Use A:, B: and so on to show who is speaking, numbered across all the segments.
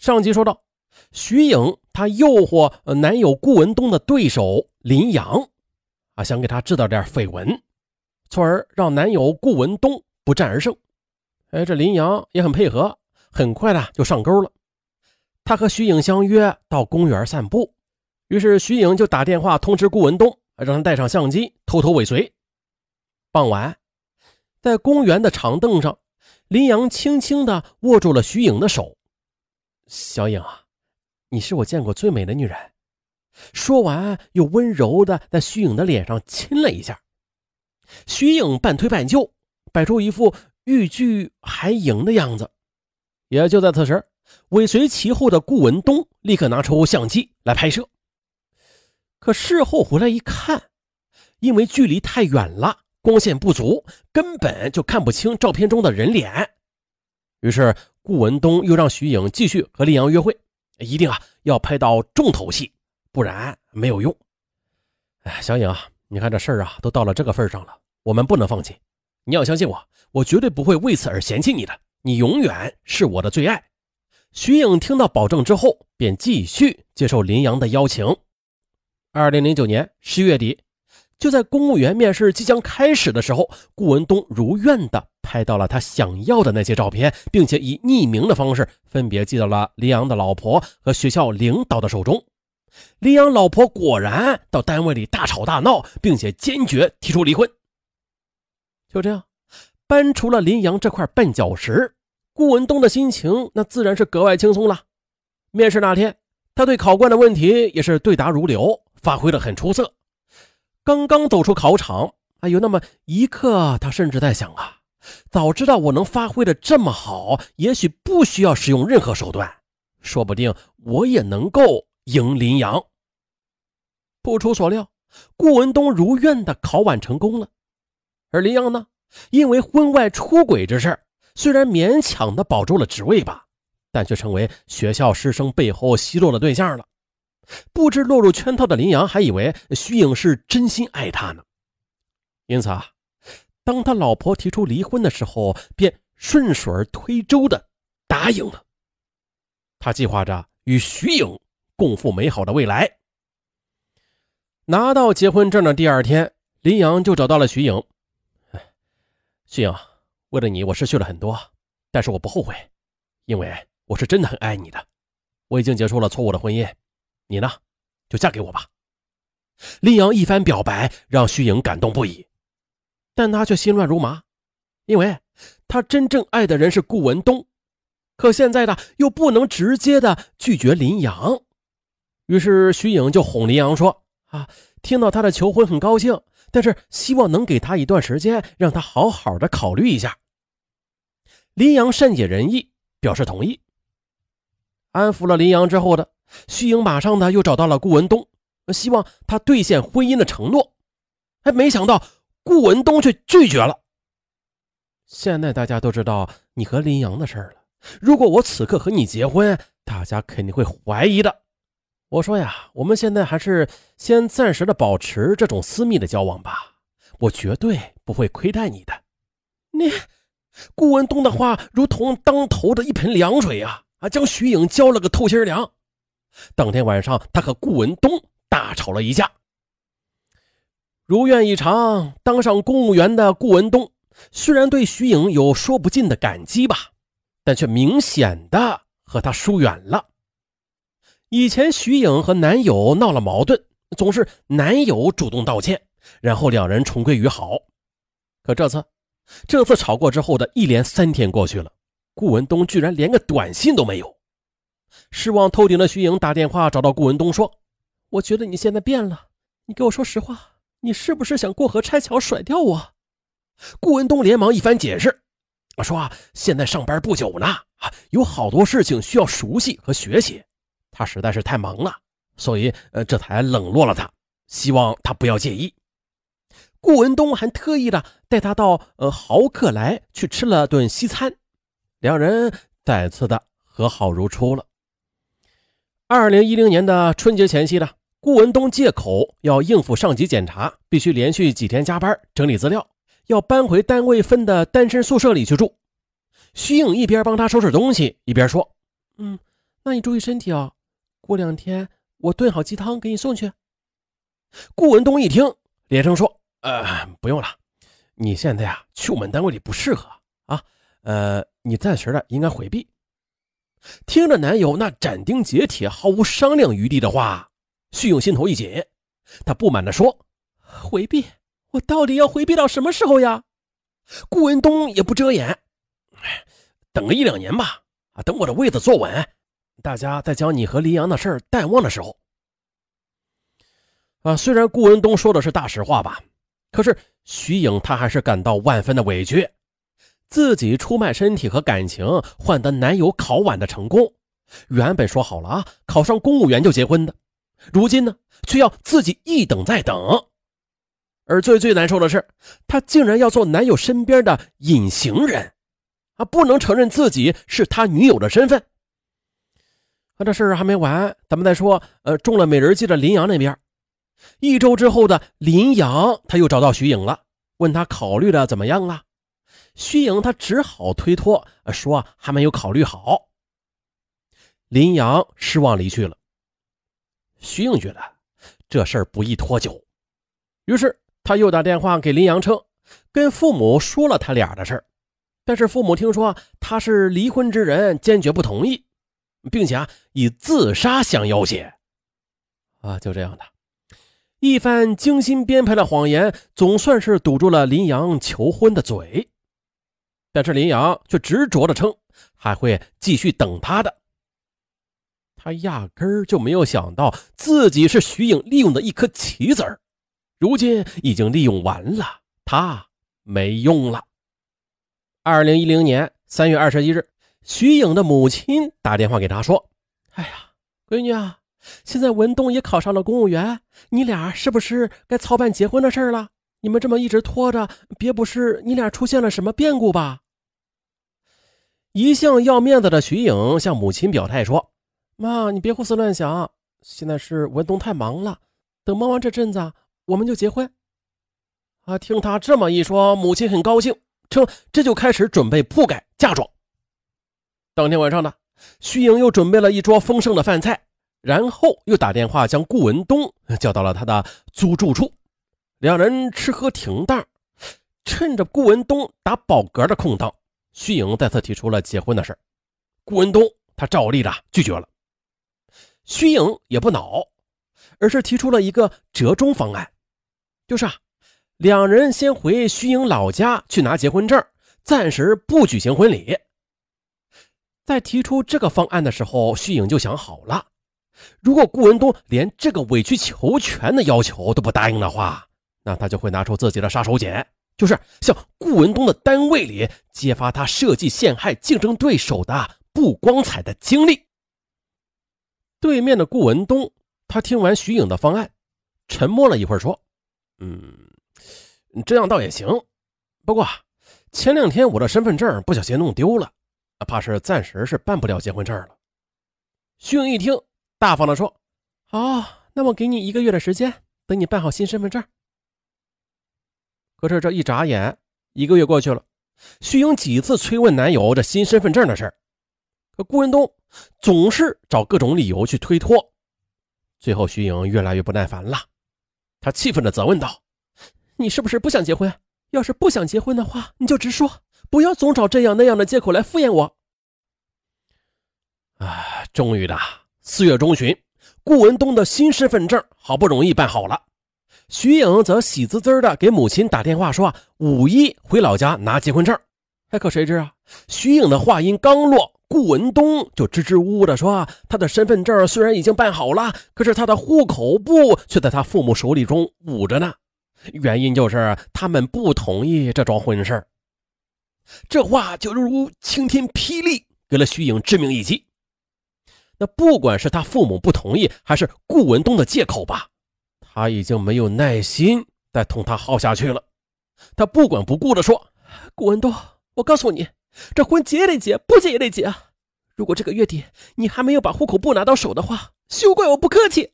A: 上集说到，徐颖她诱惑男友顾文东的对手林阳，啊，想给他制造点绯闻，从而让男友顾文东不战而胜。哎，这林阳也很配合，很快的就上钩了。他和徐颖相约到公园散步，于是徐颖就打电话通知顾文东，让他带上相机偷偷尾随。傍晚，在公园的长凳上，林阳轻轻地握住了徐颖的手。小颖啊，你是我见过最美的女人。说完，又温柔的在徐颖的脸上亲了一下。徐颖半推半就，摆出一副欲拒还迎的样子。也就在此时，尾随其后的顾文东立刻拿出相机来拍摄。可事后回来一看，因为距离太远了，光线不足，根本就看不清照片中的人脸。于是顾文东又让徐颖继续和林阳约会，一定啊要拍到重头戏，不然没有用。哎，小颖啊，你看这事儿啊都到了这个份上了，我们不能放弃。你要相信我，我绝对不会为此而嫌弃你的，你永远是我的最爱。徐颖听到保证之后，便继续接受林阳的邀请。二零零九年十月底，就在公务员面试即将开始的时候，顾文东如愿的拍到了他想要的那些照片，并且以匿名的方式分别寄到了林阳的老婆和学校领导的手中。林阳老婆果然到单位里大吵大闹，并且坚决提出离婚。就这样，搬除了林阳这块绊脚石。顾文东的心情那自然是格外轻松了。面试那天，他对考官的问题也是对答如流，发挥的很出色。刚刚走出考场，还有那么一刻，他甚至在想啊，早知道我能发挥的这么好，也许不需要使用任何手段，说不定我也能够赢林阳。不出所料，顾文东如愿的考完成功了，而林阳呢，因为婚外出轨这事。虽然勉强的保住了职位吧，但却成为学校师生背后奚落的对象了。不知落入圈套的林阳还以为徐颖是真心爱他呢，因此啊，当他老婆提出离婚的时候，便顺水推舟的答应了。他计划着与徐颖共赴美好的未来。拿到结婚证的第二天，林阳就找到了徐颖。徐颖。为了你，我失去了很多，但是我不后悔，因为我是真的很爱你的。我已经结束了错误的婚姻，你呢，就嫁给我吧。林阳一番表白让徐颖感动不已，但他却心乱如麻，因为他真正爱的人是顾文东，可现在呢又不能直接的拒绝林阳，于是徐颖就哄林阳说：“啊，听到他的求婚很高兴。”但是希望能给他一段时间，让他好好的考虑一下。林阳善解人意，表示同意。安抚了林阳之后的徐颖，马上呢又找到了顾文东，希望他兑现婚姻的承诺。哎，没想到顾文东却拒绝了。现在大家都知道你和林阳的事儿了，如果我此刻和你结婚，大家肯定会怀疑的。我说呀，我们现在还是先暂时的保持这种私密的交往吧。我绝对不会亏待你的。你，顾文东的话如同当头的一盆凉水啊啊，将徐颖浇了个透心凉。当天晚上，他和顾文东大吵了一架。如愿以偿，当上公务员的顾文东虽然对徐颖有说不尽的感激吧，但却明显的和他疏远了。以前徐颖和男友闹了矛盾，总是男友主动道歉，然后两人重归于好。可这次，这次吵过之后的一连三天过去了，顾文东居然连个短信都没有。失望透顶的徐颖打电话找到顾文东说：“我觉得你现在变了，你给我说实话，你是不是想过河拆桥甩掉我？”顾文东连忙一番解释，我说：“，现在上班不久呢，啊，有好多事情需要熟悉和学习。”他实在是太忙了，所以呃，这才冷落了他。希望他不要介意。顾文东还特意的带他到呃豪客来去吃了顿西餐，两人再次的和好如初了。二零一零年的春节前夕呢，顾文东借口要应付上级检查，必须连续几天加班整理资料，要搬回单位分的单身宿舍里去住。徐颖一边帮他收拾东西，一边说：“嗯。”那你注意身体啊，过两天我炖好鸡汤给你送去。顾文东一听，连声说：“呃，不用了，你现在啊去我们单位里不适合啊，呃，你暂时的应该回避。”听着男友那斩钉截铁、毫无商量余地的话，徐颖心头一紧，他不满地说：“回避？我到底要回避到什么时候呀？”顾文东也不遮掩：“等个一两年吧，啊，等我的位子坐稳，大家再将你和林阳的事儿淡忘的时候。”啊，虽然顾文东说的是大实话吧，可是徐颖她还是感到万分的委屈。自己出卖身体和感情换得男友考晚的成功，原本说好了啊，考上公务员就结婚的，如今呢，却要自己一等再等。而最最难受的是，她竟然要做男友身边的隐形人，啊，不能承认自己是他女友的身份。啊，这事儿还没完，咱们再说，呃，中了美人计的林阳那边，一周之后的林阳，他又找到徐颖了，问他考虑的怎么样了。徐颖他只好推脱，说还没有考虑好。林阳失望离去了。徐颖觉得这事儿不宜拖久，于是他又打电话给林阳称，跟父母说了他俩的事儿。但是父母听说他是离婚之人，坚决不同意，并且啊以自杀相要挟。啊，就这样的一番精心编排的谎言，总算是堵住了林阳求婚的嘴。但是林阳却执着的称还会继续等他的，他压根儿就没有想到自己是徐颖利用的一颗棋子儿，如今已经利用完了，他没用了。二零一零年三月二十一日，徐颖的母亲打电话给他说：“哎呀，闺女啊，现在文东也考上了公务员，你俩是不是该操办结婚的事了？”你们这么一直拖着，别不是你俩出现了什么变故吧？一向要面子的徐颖向母亲表态说：“妈，你别胡思乱想，现在是文东太忙了，等忙完这阵子，我们就结婚。”啊，听他这么一说，母亲很高兴，称这就开始准备铺盖嫁妆。当天晚上呢，徐颖又准备了一桌丰盛的饭菜，然后又打电话将顾文东叫到了他的租住处。两人吃喝停当，趁着顾文东打饱嗝的空档，徐颖再次提出了结婚的事顾文东他照例的拒绝了。徐颖也不恼，而是提出了一个折中方案，就是啊，两人先回徐颖老家去拿结婚证，暂时不举行婚礼。在提出这个方案的时候，徐颖就想好了，如果顾文东连这个委曲求全的要求都不答应的话，那他就会拿出自己的杀手锏，就是向顾文东的单位里揭发他设计陷害竞争对手的不光彩的经历。对面的顾文东，他听完徐颖的方案，沉默了一会儿，说：“嗯，这样倒也行。不过前两天我的身份证不小心弄丢了，怕是暂时是办不了结婚证了。”徐颖一听，大方的说：“好，那我给你一个月的时间，等你办好新身份证。”可是这一眨眼，一个月过去了，徐颖几次催问男友这新身份证的事可顾文东总是找各种理由去推脱。最后，徐颖越来越不耐烦了，他气愤地责问道：“你是不是不想结婚？要是不想结婚的话，你就直说，不要总找这样那样的借口来敷衍我。”啊，终于的，四月中旬，顾文东的新身份证好不容易办好了。徐颖则喜滋滋的给母亲打电话说：“啊五一回老家拿结婚证。”哎，可谁知啊，徐颖的话音刚落，顾文东就支支吾吾的说：“他的身份证虽然已经办好了，可是他的户口簿却在他父母手里中捂着呢。原因就是他们不同意这桩婚事。”这话就犹如晴天霹雳，给了徐颖致命一击。那不管是他父母不同意，还是顾文东的借口吧。他已经没有耐心再同他耗下去了，他不管不顾地说：“顾文东，我告诉你，这婚结也得结，不结也得结啊！如果这个月底你还没有把户口簿拿到手的话，休怪我不客气。”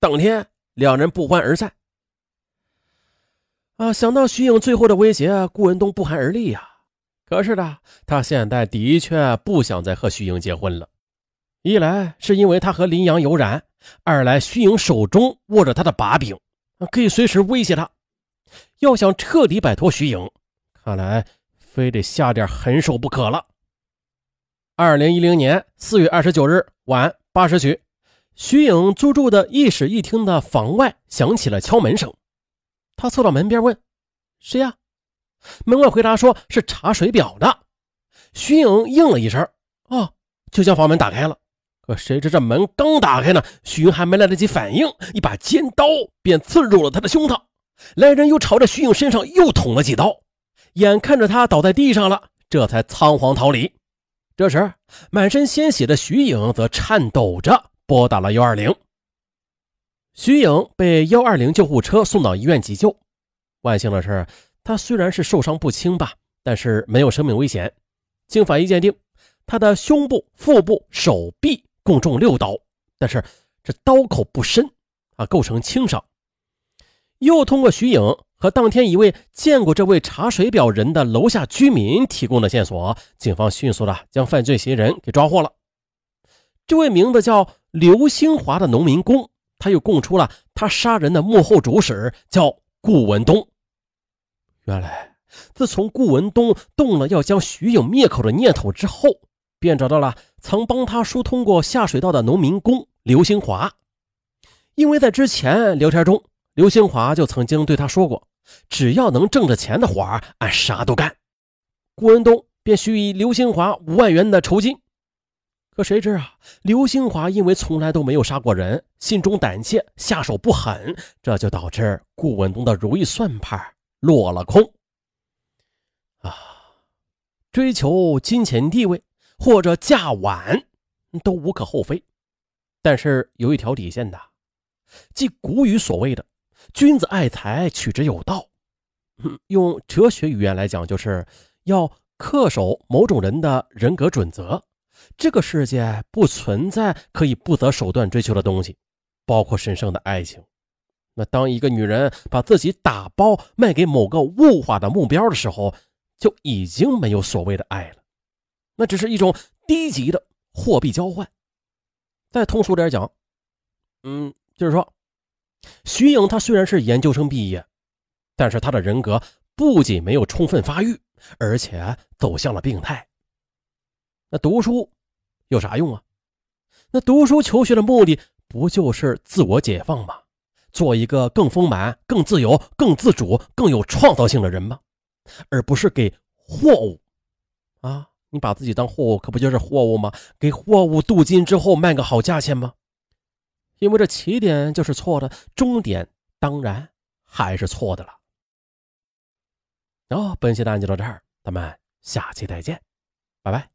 A: 当天，两人不欢而散。啊，想到徐颖最后的威胁，顾文东不寒而栗呀。可是呢，他现在的确不想再和徐颖结婚了。一来是因为他和林阳有染，二来徐颖手中握着他的把柄，可以随时威胁他。要想彻底摆脱徐颖，看来非得下点狠手不可了。二零一零年四月二十九日晚八时许，徐颖租住的一室一厅的房外响起了敲门声。他凑到门边问：“谁呀？”门外回答说是查水表的。徐颖应了一声：“哦。”就将房门打开了。可谁知这门刚打开呢，徐颖还没来得及反应，一把尖刀便刺入了他的胸膛。来人又朝着徐颖身上又捅了几刀，眼看着他倒在地上了，这才仓皇逃离。这时，满身鲜血的徐颖则颤抖着拨打了幺二零。徐颖被幺二零救护车送到医院急救。万幸的是，他虽然是受伤不轻吧，但是没有生命危险。经法医鉴定，他的胸部、腹部、手臂共中六刀，但是这刀口不深啊，构成轻伤。又通过徐颖和当天一位见过这位查水表人的楼下居民提供的线索，警方迅速的将犯罪嫌疑人给抓获了。这位名字叫刘兴华的农民工，他又供出了他杀人的幕后主使叫顾文东。原来，自从顾文东动了要将徐颖灭口的念头之后，便找到了曾帮他疏通过下水道的农民工刘兴华，因为在之前聊天中。刘兴华就曾经对他说过：“只要能挣着钱的活儿，俺啥都干。”顾文东便许以刘兴华五万元的酬金。可谁知啊，刘兴华因为从来都没有杀过人，心中胆怯，下手不狠，这就导致顾文东的如意算盘落了空。啊，追求金钱地位或者嫁晚都无可厚非，但是有一条底线的，即古语所谓的。君子爱财，取之有道。用哲学语言来讲，就是要恪守某种人的人格准则。这个世界不存在可以不择手段追求的东西，包括神圣的爱情。那当一个女人把自己打包卖给某个物化的目标的时候，就已经没有所谓的爱了，那只是一种低级的货币交换。再通俗点讲，嗯，就是说。徐颖，他虽然是研究生毕业，但是他的人格不仅没有充分发育，而且走向了病态。那读书有啥用啊？那读书求学的目的不就是自我解放吗？做一个更丰满、更自由、更自主、更有创造性的人吗？而不是给货物啊！你把自己当货物，可不就是货物吗？给货物镀金之后卖个好价钱吗？因为这起点就是错的，终点当然还是错的了。然后本期的案就到这儿，咱们下期再见，拜拜。